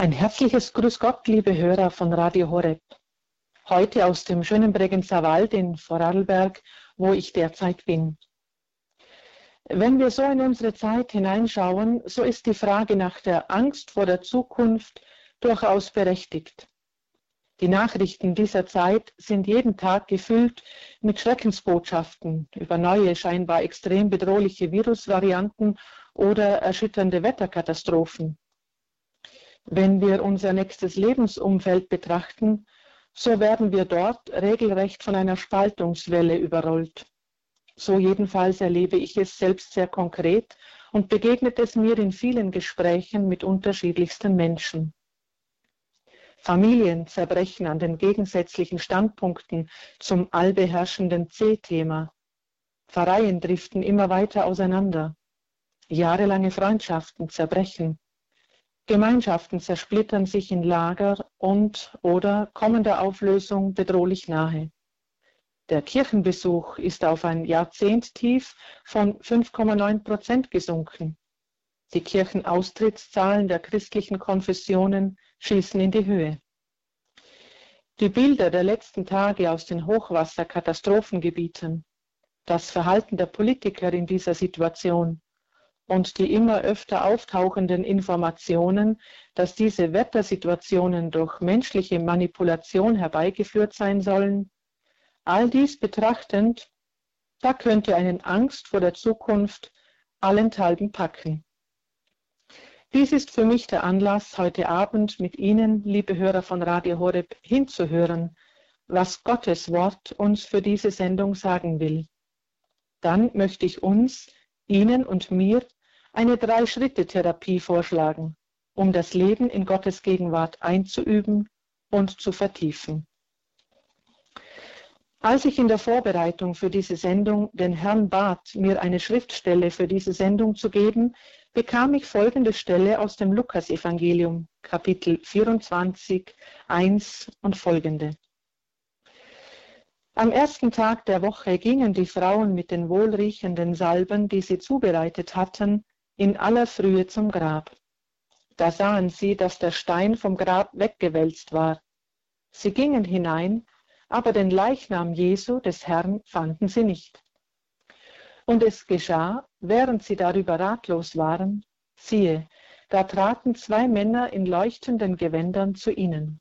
Ein herzliches Grüß Gott, liebe Hörer von Radio Horeb. Heute aus dem schönen Bregenzer Wald in Vorarlberg, wo ich derzeit bin. Wenn wir so in unsere Zeit hineinschauen, so ist die Frage nach der Angst vor der Zukunft durchaus berechtigt. Die Nachrichten dieser Zeit sind jeden Tag gefüllt mit Schreckensbotschaften über neue, scheinbar extrem bedrohliche Virusvarianten oder erschütternde Wetterkatastrophen. Wenn wir unser nächstes Lebensumfeld betrachten, so werden wir dort regelrecht von einer Spaltungswelle überrollt. So jedenfalls erlebe ich es selbst sehr konkret und begegnet es mir in vielen Gesprächen mit unterschiedlichsten Menschen. Familien zerbrechen an den gegensätzlichen Standpunkten zum allbeherrschenden C-Thema. Pfarreien driften immer weiter auseinander. Jahrelange Freundschaften zerbrechen. Gemeinschaften zersplittern sich in Lager und oder kommen der Auflösung bedrohlich nahe. Der Kirchenbesuch ist auf ein Jahrzehnttief von 5,9 Prozent gesunken. Die Kirchenaustrittszahlen der christlichen Konfessionen schießen in die Höhe. Die Bilder der letzten Tage aus den Hochwasserkatastrophengebieten, das Verhalten der Politiker in dieser Situation, und die immer öfter auftauchenden Informationen, dass diese Wettersituationen durch menschliche Manipulation herbeigeführt sein sollen, all dies betrachtend, da könnte einen Angst vor der Zukunft allenthalben packen. Dies ist für mich der Anlass, heute Abend mit Ihnen, liebe Hörer von Radio Horeb, hinzuhören, was Gottes Wort uns für diese Sendung sagen will. Dann möchte ich uns, Ihnen und mir eine Drei-Schritte-Therapie vorschlagen, um das Leben in Gottes Gegenwart einzuüben und zu vertiefen. Als ich in der Vorbereitung für diese Sendung den Herrn bat, mir eine Schriftstelle für diese Sendung zu geben, bekam ich folgende Stelle aus dem Lukasevangelium, Kapitel 24, 1 und folgende. Am ersten Tag der Woche gingen die Frauen mit den wohlriechenden Salben, die sie zubereitet hatten, in aller Frühe zum Grab. Da sahen sie, dass der Stein vom Grab weggewälzt war. Sie gingen hinein, aber den Leichnam Jesu des Herrn fanden sie nicht. Und es geschah, während sie darüber ratlos waren, siehe, da traten zwei Männer in leuchtenden Gewändern zu ihnen.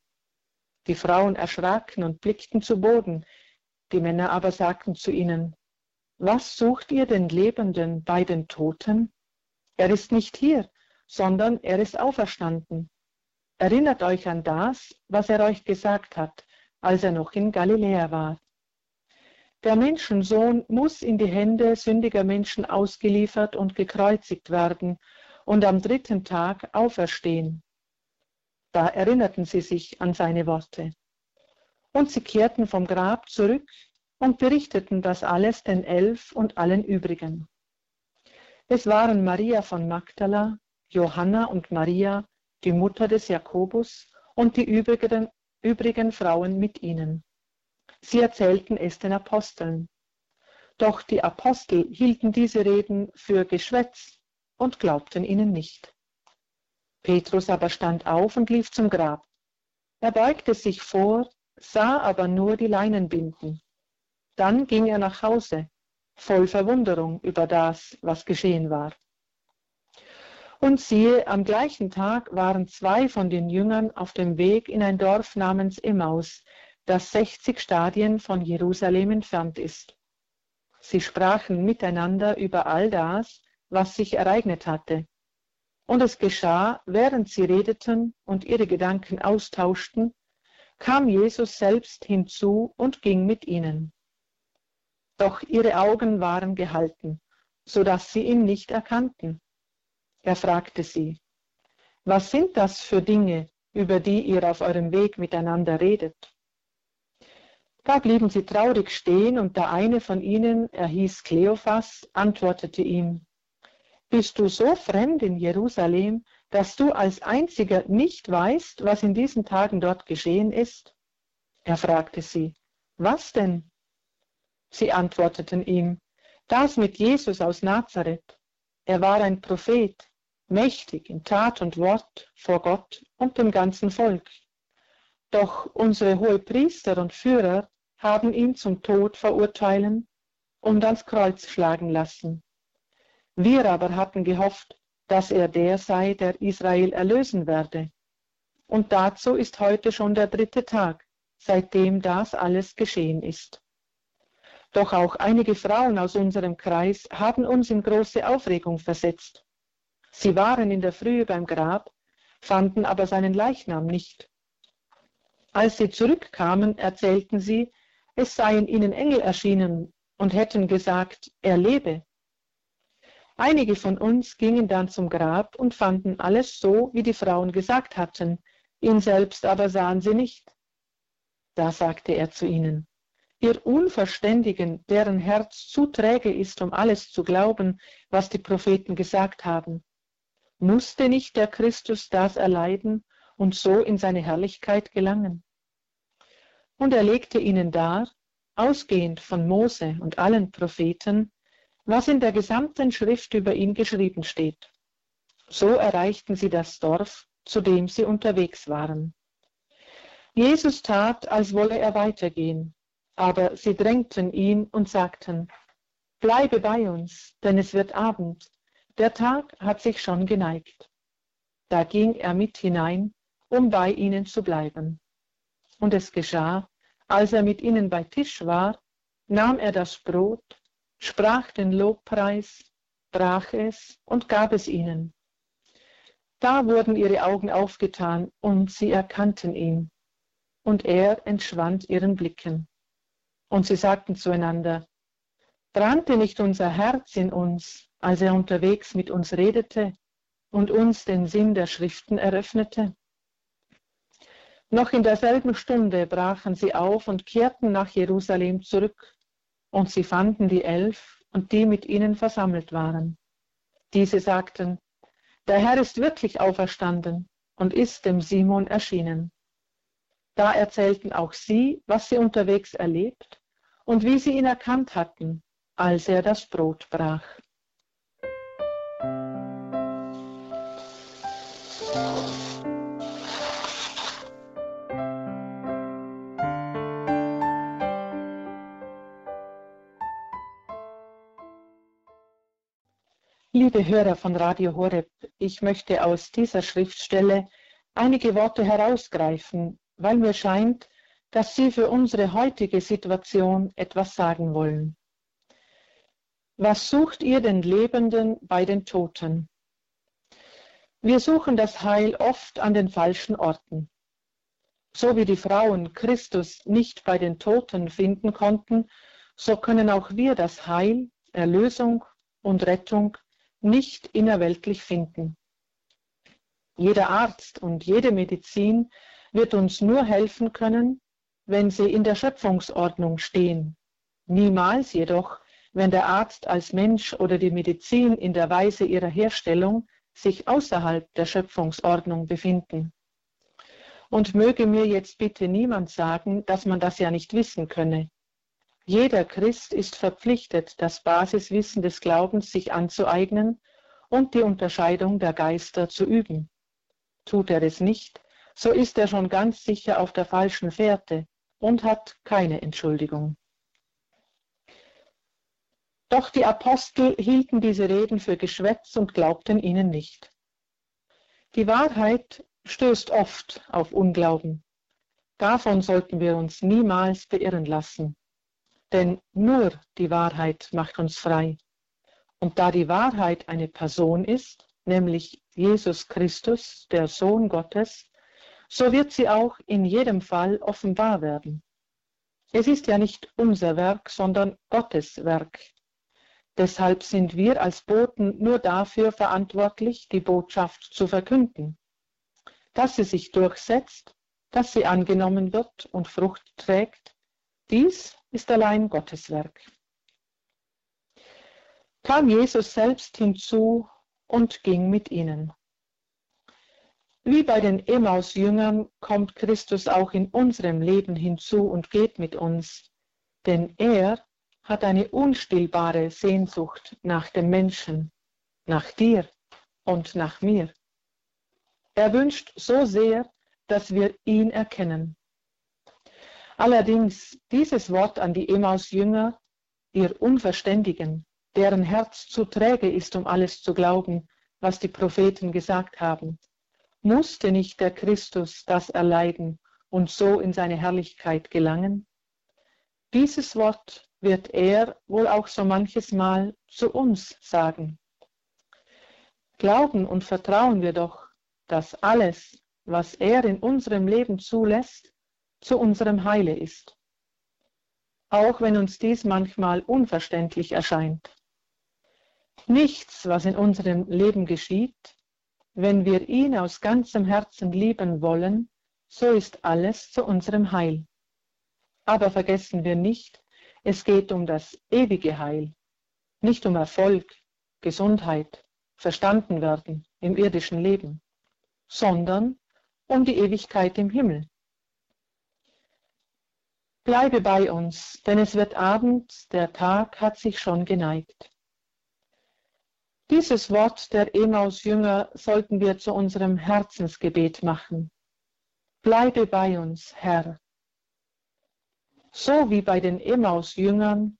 Die Frauen erschraken und blickten zu Boden, die Männer aber sagten zu ihnen, Was sucht ihr den Lebenden bei den Toten? Er ist nicht hier, sondern er ist auferstanden. Erinnert euch an das, was er euch gesagt hat, als er noch in Galiläa war. Der Menschensohn muss in die Hände sündiger Menschen ausgeliefert und gekreuzigt werden und am dritten Tag auferstehen. Da erinnerten sie sich an seine Worte. Und sie kehrten vom Grab zurück und berichteten das alles den Elf und allen übrigen. Es waren Maria von Magdala, Johanna und Maria, die Mutter des Jakobus und die übrigen, übrigen Frauen mit ihnen. Sie erzählten es den Aposteln. Doch die Apostel hielten diese Reden für Geschwätz und glaubten ihnen nicht. Petrus aber stand auf und lief zum Grab. Er beugte sich vor, sah aber nur die Leinenbinden. Dann ging er nach Hause voll Verwunderung über das, was geschehen war. Und siehe, am gleichen Tag waren zwei von den Jüngern auf dem Weg in ein Dorf namens Emmaus, das 60 Stadien von Jerusalem entfernt ist. Sie sprachen miteinander über all das, was sich ereignet hatte. Und es geschah, während sie redeten und ihre Gedanken austauschten, kam Jesus selbst hinzu und ging mit ihnen doch ihre Augen waren gehalten, so dass sie ihn nicht erkannten. Er fragte sie, was sind das für Dinge, über die ihr auf eurem Weg miteinander redet? Da blieben sie traurig stehen, und der eine von ihnen, er hieß Kleophas, antwortete ihm, Bist du so fremd in Jerusalem, dass du als einziger nicht weißt, was in diesen Tagen dort geschehen ist? Er fragte sie, Was denn? Sie antworteten ihm, das mit Jesus aus Nazareth. Er war ein Prophet, mächtig in Tat und Wort vor Gott und dem ganzen Volk. Doch unsere Hohepriester und Führer haben ihn zum Tod verurteilen und ans Kreuz schlagen lassen. Wir aber hatten gehofft, dass er der sei, der Israel erlösen werde. Und dazu ist heute schon der dritte Tag, seitdem das alles geschehen ist. Doch auch einige Frauen aus unserem Kreis haben uns in große Aufregung versetzt. Sie waren in der Frühe beim Grab, fanden aber seinen Leichnam nicht. Als sie zurückkamen, erzählten sie, es seien ihnen Engel erschienen und hätten gesagt, er lebe. Einige von uns gingen dann zum Grab und fanden alles so, wie die Frauen gesagt hatten, ihn selbst aber sahen sie nicht. Da sagte er zu ihnen, ihr Unverständigen, deren Herz zu träge ist, um alles zu glauben, was die Propheten gesagt haben, musste nicht der Christus das erleiden und so in seine Herrlichkeit gelangen? Und er legte ihnen dar, ausgehend von Mose und allen Propheten, was in der gesamten Schrift über ihn geschrieben steht. So erreichten sie das Dorf, zu dem sie unterwegs waren. Jesus tat, als wolle er weitergehen, aber sie drängten ihn und sagten, Bleibe bei uns, denn es wird Abend, der Tag hat sich schon geneigt. Da ging er mit hinein, um bei ihnen zu bleiben. Und es geschah, als er mit ihnen bei Tisch war, nahm er das Brot, sprach den Lobpreis, brach es und gab es ihnen. Da wurden ihre Augen aufgetan und sie erkannten ihn. Und er entschwand ihren Blicken. Und sie sagten zueinander, brannte nicht unser Herz in uns, als er unterwegs mit uns redete und uns den Sinn der Schriften eröffnete? Noch in derselben Stunde brachen sie auf und kehrten nach Jerusalem zurück und sie fanden die Elf und die mit ihnen versammelt waren. Diese sagten, der Herr ist wirklich auferstanden und ist dem Simon erschienen. Da erzählten auch sie, was sie unterwegs erlebt und wie sie ihn erkannt hatten, als er das Brot brach. Liebe Hörer von Radio Horeb, ich möchte aus dieser Schriftstelle einige Worte herausgreifen, weil mir scheint, dass sie für unsere heutige Situation etwas sagen wollen. Was sucht ihr den Lebenden bei den Toten? Wir suchen das Heil oft an den falschen Orten. So wie die Frauen Christus nicht bei den Toten finden konnten, so können auch wir das Heil, Erlösung und Rettung nicht innerweltlich finden. Jeder Arzt und jede Medizin wird uns nur helfen können, wenn sie in der Schöpfungsordnung stehen. Niemals jedoch, wenn der Arzt als Mensch oder die Medizin in der Weise ihrer Herstellung sich außerhalb der Schöpfungsordnung befinden. Und möge mir jetzt bitte niemand sagen, dass man das ja nicht wissen könne. Jeder Christ ist verpflichtet, das Basiswissen des Glaubens sich anzueignen und die Unterscheidung der Geister zu üben. Tut er es nicht, so ist er schon ganz sicher auf der falschen Fährte und hat keine Entschuldigung. Doch die Apostel hielten diese Reden für Geschwätz und glaubten ihnen nicht. Die Wahrheit stößt oft auf Unglauben. Davon sollten wir uns niemals beirren lassen. Denn nur die Wahrheit macht uns frei. Und da die Wahrheit eine Person ist, nämlich Jesus Christus, der Sohn Gottes, so wird sie auch in jedem Fall offenbar werden. Es ist ja nicht unser Werk, sondern Gottes Werk. Deshalb sind wir als Boten nur dafür verantwortlich, die Botschaft zu verkünden. Dass sie sich durchsetzt, dass sie angenommen wird und Frucht trägt, dies ist allein Gottes Werk. Kam Jesus selbst hinzu und ging mit ihnen. Wie bei den Emmaus-Jüngern kommt Christus auch in unserem Leben hinzu und geht mit uns, denn er hat eine unstillbare Sehnsucht nach dem Menschen, nach dir und nach mir. Er wünscht so sehr, dass wir ihn erkennen. Allerdings dieses Wort an die Emmaus-Jünger, ihr Unverständigen, deren Herz zu träge ist, um alles zu glauben, was die Propheten gesagt haben, musste nicht der Christus das erleiden und so in seine Herrlichkeit gelangen? Dieses Wort wird er wohl auch so manches Mal zu uns sagen. Glauben und vertrauen wir doch, dass alles, was er in unserem Leben zulässt, zu unserem Heile ist. Auch wenn uns dies manchmal unverständlich erscheint. Nichts, was in unserem Leben geschieht, wenn wir ihn aus ganzem Herzen lieben wollen, so ist alles zu unserem Heil. Aber vergessen wir nicht, es geht um das ewige Heil, nicht um Erfolg, Gesundheit, verstanden werden im irdischen Leben, sondern um die Ewigkeit im Himmel. Bleibe bei uns, denn es wird Abend, der Tag hat sich schon geneigt. Dieses Wort der Emaus-Jünger sollten wir zu unserem Herzensgebet machen. Bleibe bei uns, Herr. So wie bei den Emaus-Jüngern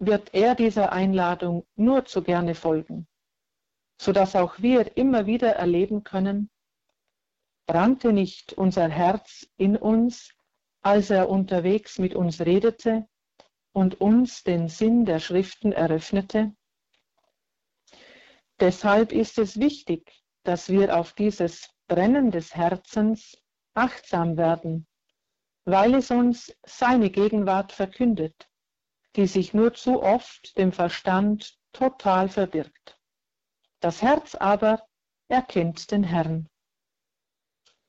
wird er dieser Einladung nur zu gerne folgen, sodass auch wir immer wieder erleben können, brannte nicht unser Herz in uns, als er unterwegs mit uns redete und uns den Sinn der Schriften eröffnete? Deshalb ist es wichtig, dass wir auf dieses Brennen des Herzens achtsam werden, weil es uns seine Gegenwart verkündet, die sich nur zu oft dem Verstand total verbirgt. Das Herz aber erkennt den Herrn.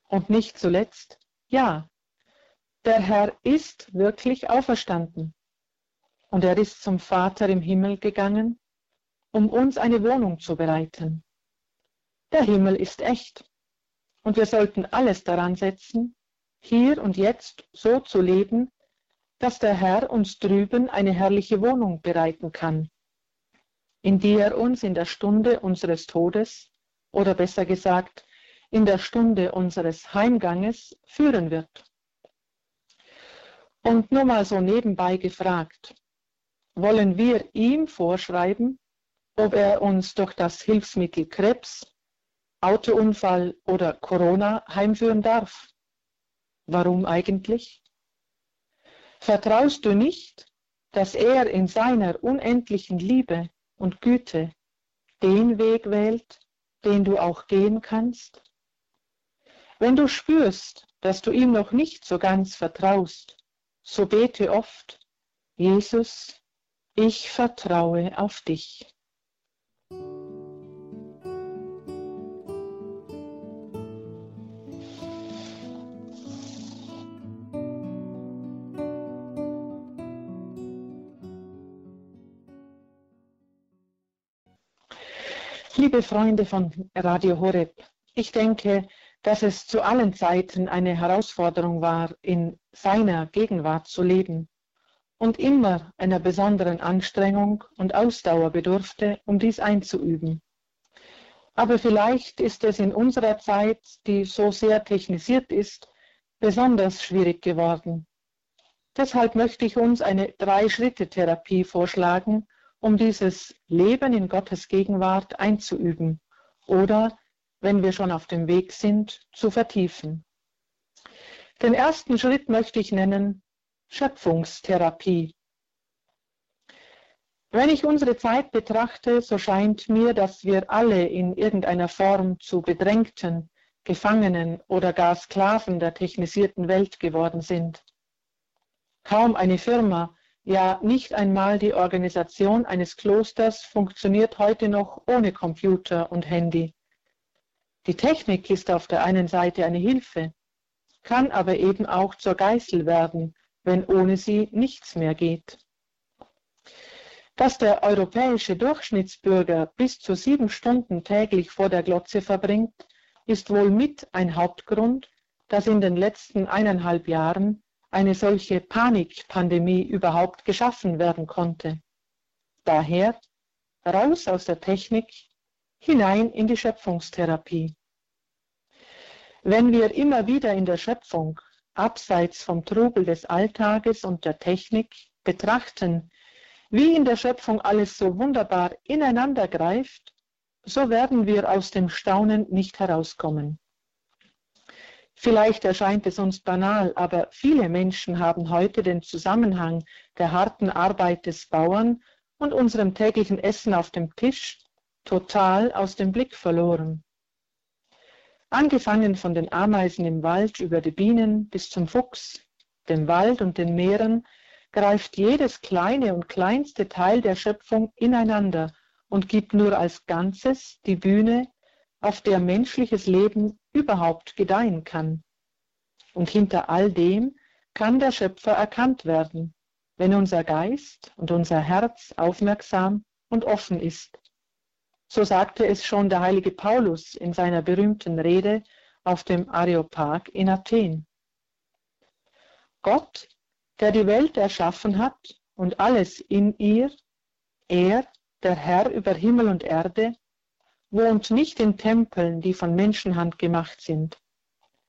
Und nicht zuletzt, ja, der Herr ist wirklich auferstanden und er ist zum Vater im Himmel gegangen um uns eine Wohnung zu bereiten. Der Himmel ist echt und wir sollten alles daran setzen, hier und jetzt so zu leben, dass der Herr uns drüben eine herrliche Wohnung bereiten kann, in die er uns in der Stunde unseres Todes oder besser gesagt in der Stunde unseres Heimganges führen wird. Und nur mal so nebenbei gefragt, wollen wir ihm vorschreiben, ob er uns durch das Hilfsmittel Krebs, Autounfall oder Corona heimführen darf. Warum eigentlich? Vertraust du nicht, dass er in seiner unendlichen Liebe und Güte den Weg wählt, den du auch gehen kannst? Wenn du spürst, dass du ihm noch nicht so ganz vertraust, so bete oft, Jesus, ich vertraue auf dich. Liebe Freunde von Radio Horeb, ich denke, dass es zu allen Zeiten eine Herausforderung war, in seiner Gegenwart zu leben und immer einer besonderen Anstrengung und Ausdauer bedurfte, um dies einzuüben. Aber vielleicht ist es in unserer Zeit, die so sehr technisiert ist, besonders schwierig geworden. Deshalb möchte ich uns eine Drei-Schritte-Therapie vorschlagen, um dieses Leben in Gottes Gegenwart einzuüben oder, wenn wir schon auf dem Weg sind, zu vertiefen. Den ersten Schritt möchte ich nennen Schöpfungstherapie. Wenn ich unsere Zeit betrachte, so scheint mir, dass wir alle in irgendeiner Form zu Bedrängten, Gefangenen oder gar Sklaven der technisierten Welt geworden sind. Kaum eine Firma ja, nicht einmal die Organisation eines Klosters funktioniert heute noch ohne Computer und Handy. Die Technik ist auf der einen Seite eine Hilfe, kann aber eben auch zur Geißel werden, wenn ohne sie nichts mehr geht. Dass der europäische Durchschnittsbürger bis zu sieben Stunden täglich vor der Glotze verbringt, ist wohl mit ein Hauptgrund, dass in den letzten eineinhalb Jahren eine solche Panikpandemie überhaupt geschaffen werden konnte. Daher raus aus der Technik, hinein in die Schöpfungstherapie. Wenn wir immer wieder in der Schöpfung, abseits vom Trubel des Alltages und der Technik, betrachten, wie in der Schöpfung alles so wunderbar ineinander greift, so werden wir aus dem Staunen nicht herauskommen. Vielleicht erscheint es uns banal, aber viele Menschen haben heute den Zusammenhang der harten Arbeit des Bauern und unserem täglichen Essen auf dem Tisch total aus dem Blick verloren. Angefangen von den Ameisen im Wald über die Bienen bis zum Fuchs, dem Wald und den Meeren, greift jedes kleine und kleinste Teil der Schöpfung ineinander und gibt nur als Ganzes die Bühne, auf der menschliches Leben überhaupt gedeihen kann. Und hinter all dem kann der Schöpfer erkannt werden, wenn unser Geist und unser Herz aufmerksam und offen ist. So sagte es schon der heilige Paulus in seiner berühmten Rede auf dem Areopag in Athen. Gott, der die Welt erschaffen hat und alles in ihr, er, der Herr über Himmel und Erde, wohnt nicht in Tempeln, die von Menschenhand gemacht sind.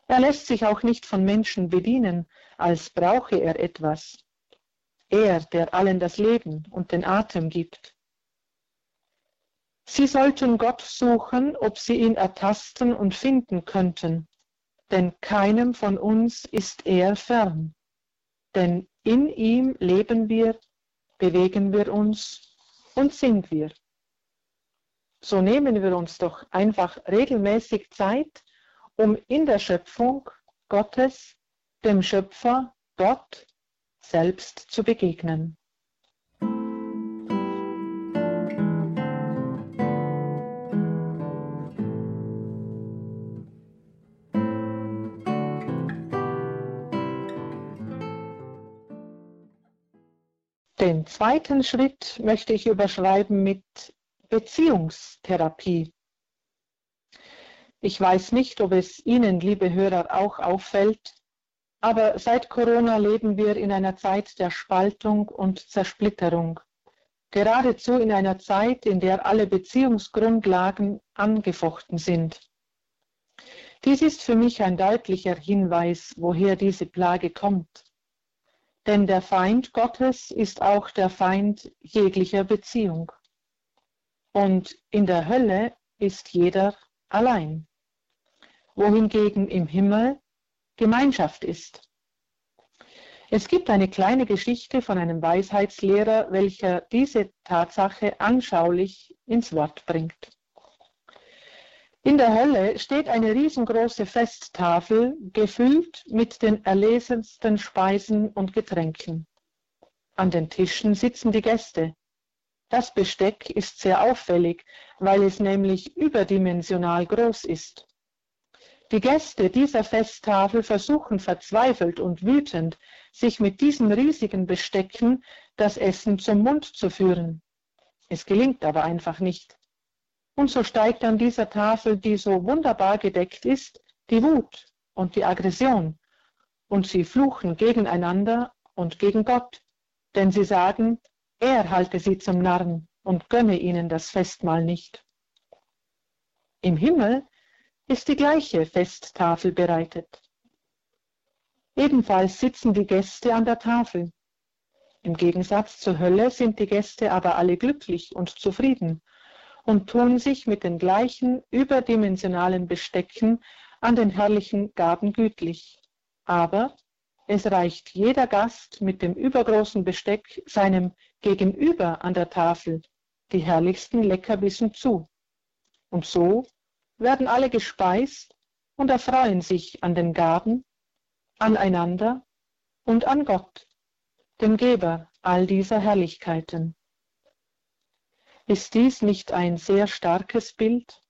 Er lässt sich auch nicht von Menschen bedienen, als brauche er etwas. Er, der allen das Leben und den Atem gibt. Sie sollten Gott suchen, ob sie ihn ertasten und finden könnten, denn keinem von uns ist er fern. Denn in ihm leben wir, bewegen wir uns und sind wir so nehmen wir uns doch einfach regelmäßig Zeit, um in der Schöpfung Gottes, dem Schöpfer, Gott selbst zu begegnen. Zweiten Schritt möchte ich überschreiben mit Beziehungstherapie. Ich weiß nicht, ob es Ihnen, liebe Hörer, auch auffällt, aber seit Corona leben wir in einer Zeit der Spaltung und Zersplitterung. Geradezu in einer Zeit, in der alle Beziehungsgrundlagen angefochten sind. Dies ist für mich ein deutlicher Hinweis, woher diese Plage kommt. Denn der Feind Gottes ist auch der Feind jeglicher Beziehung. Und in der Hölle ist jeder allein, wohingegen im Himmel Gemeinschaft ist. Es gibt eine kleine Geschichte von einem Weisheitslehrer, welcher diese Tatsache anschaulich ins Wort bringt. In der Hölle steht eine riesengroße Festtafel, gefüllt mit den erlesensten Speisen und Getränken. An den Tischen sitzen die Gäste, das Besteck ist sehr auffällig, weil es nämlich überdimensional groß ist. Die Gäste dieser Festtafel versuchen verzweifelt und wütend, sich mit diesen riesigen Bestecken das Essen zum Mund zu führen. Es gelingt aber einfach nicht. Und so steigt an dieser Tafel, die so wunderbar gedeckt ist, die Wut und die Aggression. Und sie fluchen gegeneinander und gegen Gott, denn sie sagen, er halte sie zum Narren und gönne ihnen das Festmahl nicht. Im Himmel ist die gleiche Festtafel bereitet. Ebenfalls sitzen die Gäste an der Tafel. Im Gegensatz zur Hölle sind die Gäste aber alle glücklich und zufrieden und tun sich mit den gleichen überdimensionalen Bestecken an den herrlichen Gaben gütlich. Aber es reicht jeder Gast mit dem übergroßen Besteck seinem Gegenüber an der Tafel die herrlichsten Leckerbissen zu. Und so werden alle gespeist und erfreuen sich an den Gaben, aneinander und an Gott, dem Geber all dieser Herrlichkeiten. Ist dies nicht ein sehr starkes Bild?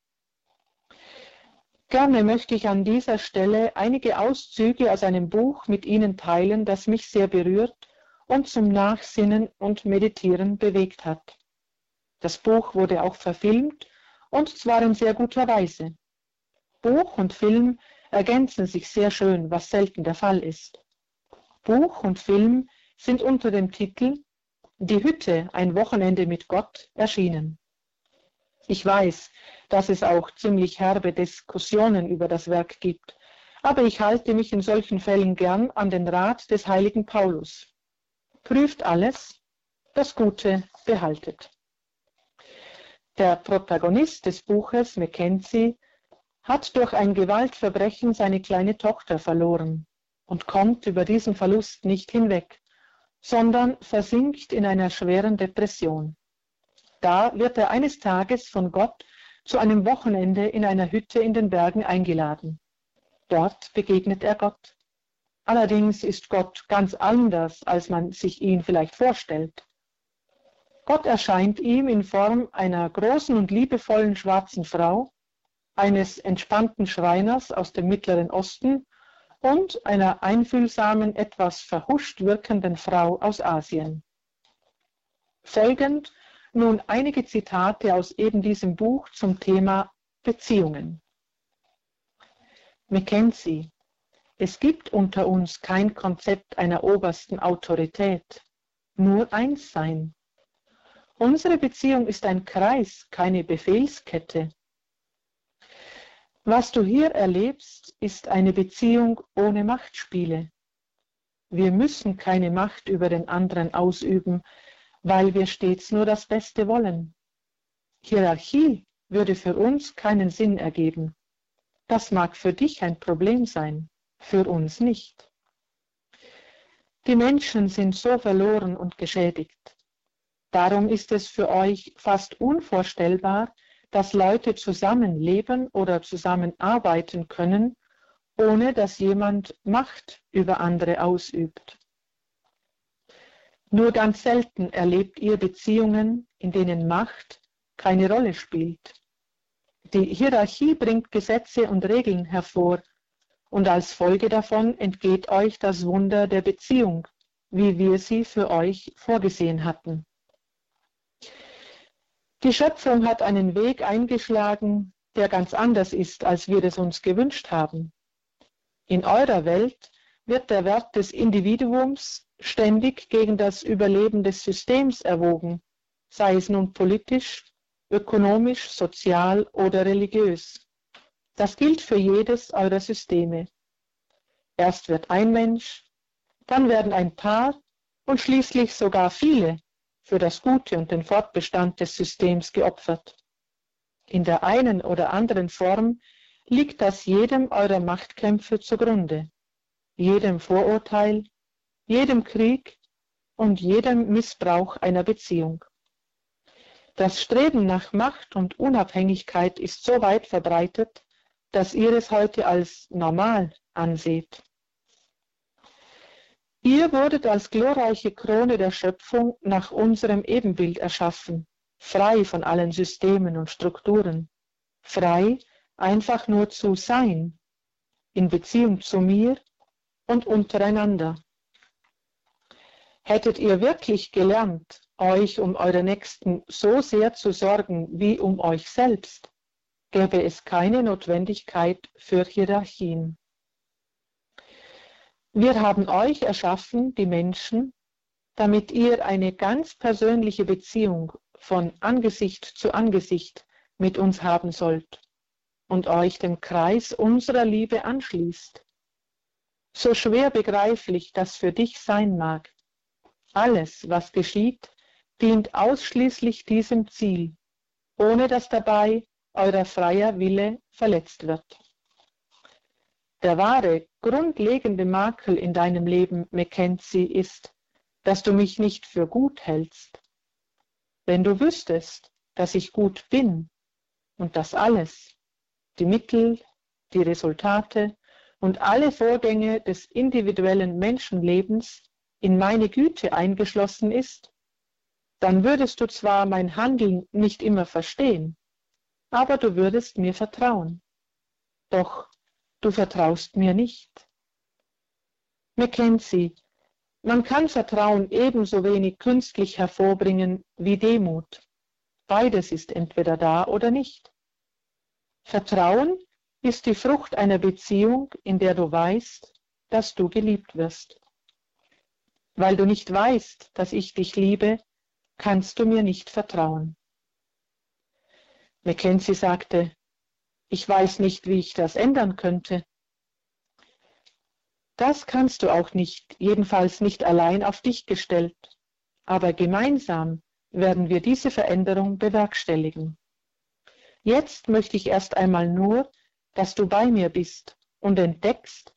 Gerne möchte ich an dieser Stelle einige Auszüge aus einem Buch mit Ihnen teilen, das mich sehr berührt und zum Nachsinnen und Meditieren bewegt hat. Das Buch wurde auch verfilmt und zwar in sehr guter Weise. Buch und Film ergänzen sich sehr schön, was selten der Fall ist. Buch und Film sind unter dem Titel Die Hütte, ein Wochenende mit Gott erschienen. Ich weiß, dass es auch ziemlich herbe Diskussionen über das Werk gibt, aber ich halte mich in solchen Fällen gern an den Rat des heiligen Paulus. Prüft alles, das Gute behaltet. Der Protagonist des Buches, Mackenzie, hat durch ein Gewaltverbrechen seine kleine Tochter verloren und kommt über diesen Verlust nicht hinweg, sondern versinkt in einer schweren Depression. Da wird er eines Tages von Gott zu einem Wochenende in einer Hütte in den Bergen eingeladen. Dort begegnet er Gott. Allerdings ist Gott ganz anders, als man sich ihn vielleicht vorstellt. Gott erscheint ihm in Form einer großen und liebevollen schwarzen Frau, eines entspannten Schreiners aus dem Mittleren Osten und einer einfühlsamen, etwas verhuscht wirkenden Frau aus Asien. Folgend nun einige Zitate aus eben diesem Buch zum Thema Beziehungen. Mackenzie, es gibt unter uns kein Konzept einer obersten Autorität, nur Einssein. Unsere Beziehung ist ein Kreis, keine Befehlskette. Was du hier erlebst, ist eine Beziehung ohne Machtspiele. Wir müssen keine Macht über den anderen ausüben, weil wir stets nur das Beste wollen. Hierarchie würde für uns keinen Sinn ergeben. Das mag für dich ein Problem sein, für uns nicht. Die Menschen sind so verloren und geschädigt. Darum ist es für euch fast unvorstellbar, dass Leute zusammenleben oder zusammenarbeiten können, ohne dass jemand Macht über andere ausübt. Nur ganz selten erlebt ihr Beziehungen, in denen Macht keine Rolle spielt. Die Hierarchie bringt Gesetze und Regeln hervor, und als Folge davon entgeht euch das Wunder der Beziehung, wie wir sie für euch vorgesehen hatten. Die Schöpfung hat einen Weg eingeschlagen, der ganz anders ist, als wir es uns gewünscht haben. In eurer Welt wird der Wert des Individuums ständig gegen das Überleben des Systems erwogen, sei es nun politisch, ökonomisch, sozial oder religiös. Das gilt für jedes eurer Systeme. Erst wird ein Mensch, dann werden ein paar und schließlich sogar viele für das Gute und den Fortbestand des Systems geopfert. In der einen oder anderen Form liegt das jedem eurer Machtkämpfe zugrunde, jedem Vorurteil, jedem Krieg und jedem Missbrauch einer Beziehung. Das Streben nach Macht und Unabhängigkeit ist so weit verbreitet, dass ihr es heute als normal anseht. Ihr wurdet als glorreiche Krone der Schöpfung nach unserem Ebenbild erschaffen, frei von allen Systemen und Strukturen, frei einfach nur zu sein, in Beziehung zu mir und untereinander. Hättet ihr wirklich gelernt, euch um eure Nächsten so sehr zu sorgen wie um euch selbst, gäbe es keine Notwendigkeit für Hierarchien. Wir haben euch erschaffen, die Menschen, damit ihr eine ganz persönliche Beziehung von Angesicht zu Angesicht mit uns haben sollt und euch dem Kreis unserer Liebe anschließt. So schwer begreiflich das für dich sein mag, alles, was geschieht, dient ausschließlich diesem Ziel, ohne dass dabei euer freier Wille verletzt wird. Der wahre, grundlegende Makel in deinem Leben, Mackenzie, ist, dass du mich nicht für gut hältst. Wenn du wüsstest, dass ich gut bin und dass alles, die Mittel, die Resultate und alle Vorgänge des individuellen Menschenlebens in meine Güte eingeschlossen ist, dann würdest du zwar mein Handeln nicht immer verstehen, aber du würdest mir vertrauen. Doch du vertraust mir nicht. Mackenzie, man kann Vertrauen ebenso wenig künstlich hervorbringen wie Demut. Beides ist entweder da oder nicht. Vertrauen ist die Frucht einer Beziehung, in der du weißt, dass du geliebt wirst. Weil du nicht weißt, dass ich dich liebe, kannst du mir nicht vertrauen. Mackenzie sagte, ich weiß nicht, wie ich das ändern könnte. Das kannst du auch nicht, jedenfalls nicht allein auf dich gestellt, aber gemeinsam werden wir diese Veränderung bewerkstelligen. Jetzt möchte ich erst einmal nur, dass du bei mir bist und entdeckst,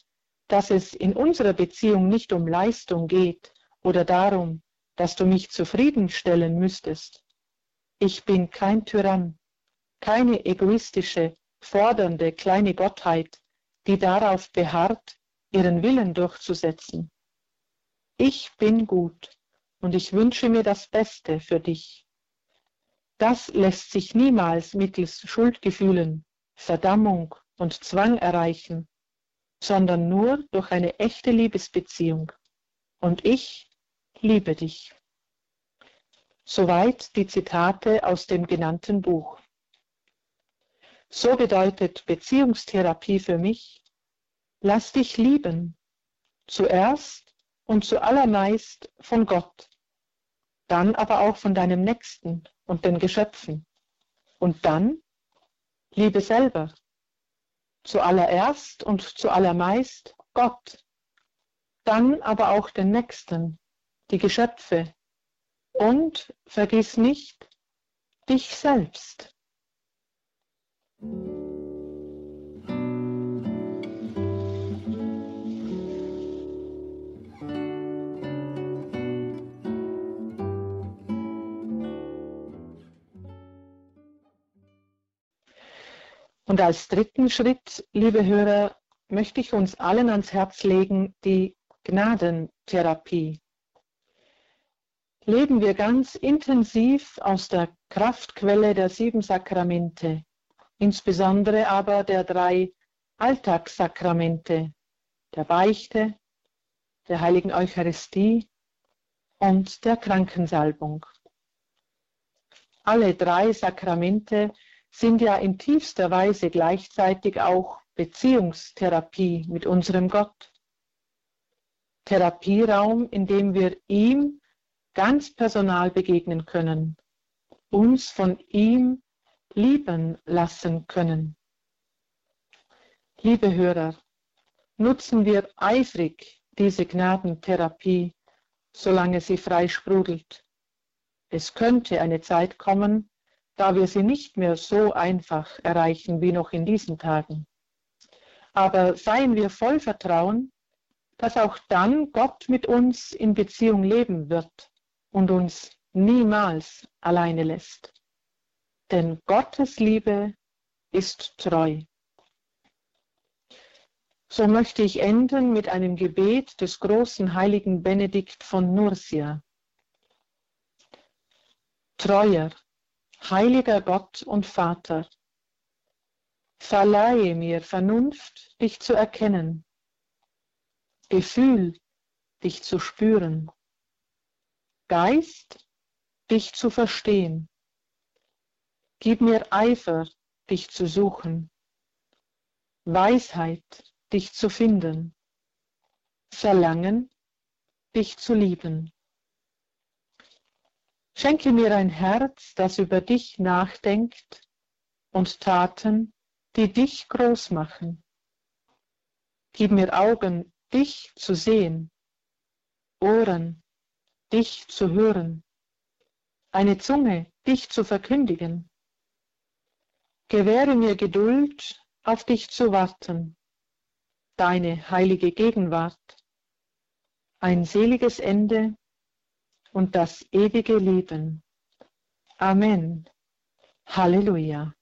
dass es in unserer Beziehung nicht um Leistung geht oder darum, dass du mich zufriedenstellen müsstest. Ich bin kein Tyrann, keine egoistische, fordernde kleine Gottheit, die darauf beharrt, ihren Willen durchzusetzen. Ich bin gut und ich wünsche mir das Beste für dich. Das lässt sich niemals mittels Schuldgefühlen, Verdammung und Zwang erreichen, sondern nur durch eine echte Liebesbeziehung. Und ich liebe dich. Soweit die Zitate aus dem genannten Buch. So bedeutet Beziehungstherapie für mich, lass dich lieben, zuerst und zuallermeist von Gott, dann aber auch von deinem Nächsten und den Geschöpfen. Und dann liebe selber, zuallererst und zuallermeist Gott, dann aber auch den Nächsten, die Geschöpfe und vergiss nicht dich selbst. Und als dritten Schritt, liebe Hörer, möchte ich uns allen ans Herz legen, die Gnadentherapie. Leben wir ganz intensiv aus der Kraftquelle der sieben Sakramente, insbesondere aber der drei Alltagssakramente, der Beichte, der heiligen Eucharistie und der Krankensalbung. Alle drei Sakramente sind ja in tiefster Weise gleichzeitig auch Beziehungstherapie mit unserem Gott. Therapieraum, in dem wir ihm ganz personal begegnen können, uns von ihm lieben lassen können. Liebe Hörer, nutzen wir eifrig diese Gnadentherapie, solange sie frei sprudelt. Es könnte eine Zeit kommen, da wir sie nicht mehr so einfach erreichen wie noch in diesen Tagen. Aber seien wir voll Vertrauen, dass auch dann Gott mit uns in Beziehung leben wird und uns niemals alleine lässt. Denn Gottes Liebe ist treu. So möchte ich enden mit einem Gebet des großen heiligen Benedikt von Nursia. Treuer, Heiliger Gott und Vater, verleihe mir Vernunft, dich zu erkennen, Gefühl, dich zu spüren, Geist, dich zu verstehen. Gib mir Eifer, dich zu suchen, Weisheit, dich zu finden, Verlangen, dich zu lieben. Schenke mir ein Herz, das über dich nachdenkt und Taten, die dich groß machen. Gib mir Augen, dich zu sehen, Ohren, dich zu hören, eine Zunge, dich zu verkündigen. Gewähre mir Geduld, auf dich zu warten, deine heilige Gegenwart, ein seliges Ende und das ewige Leben. Amen. Halleluja.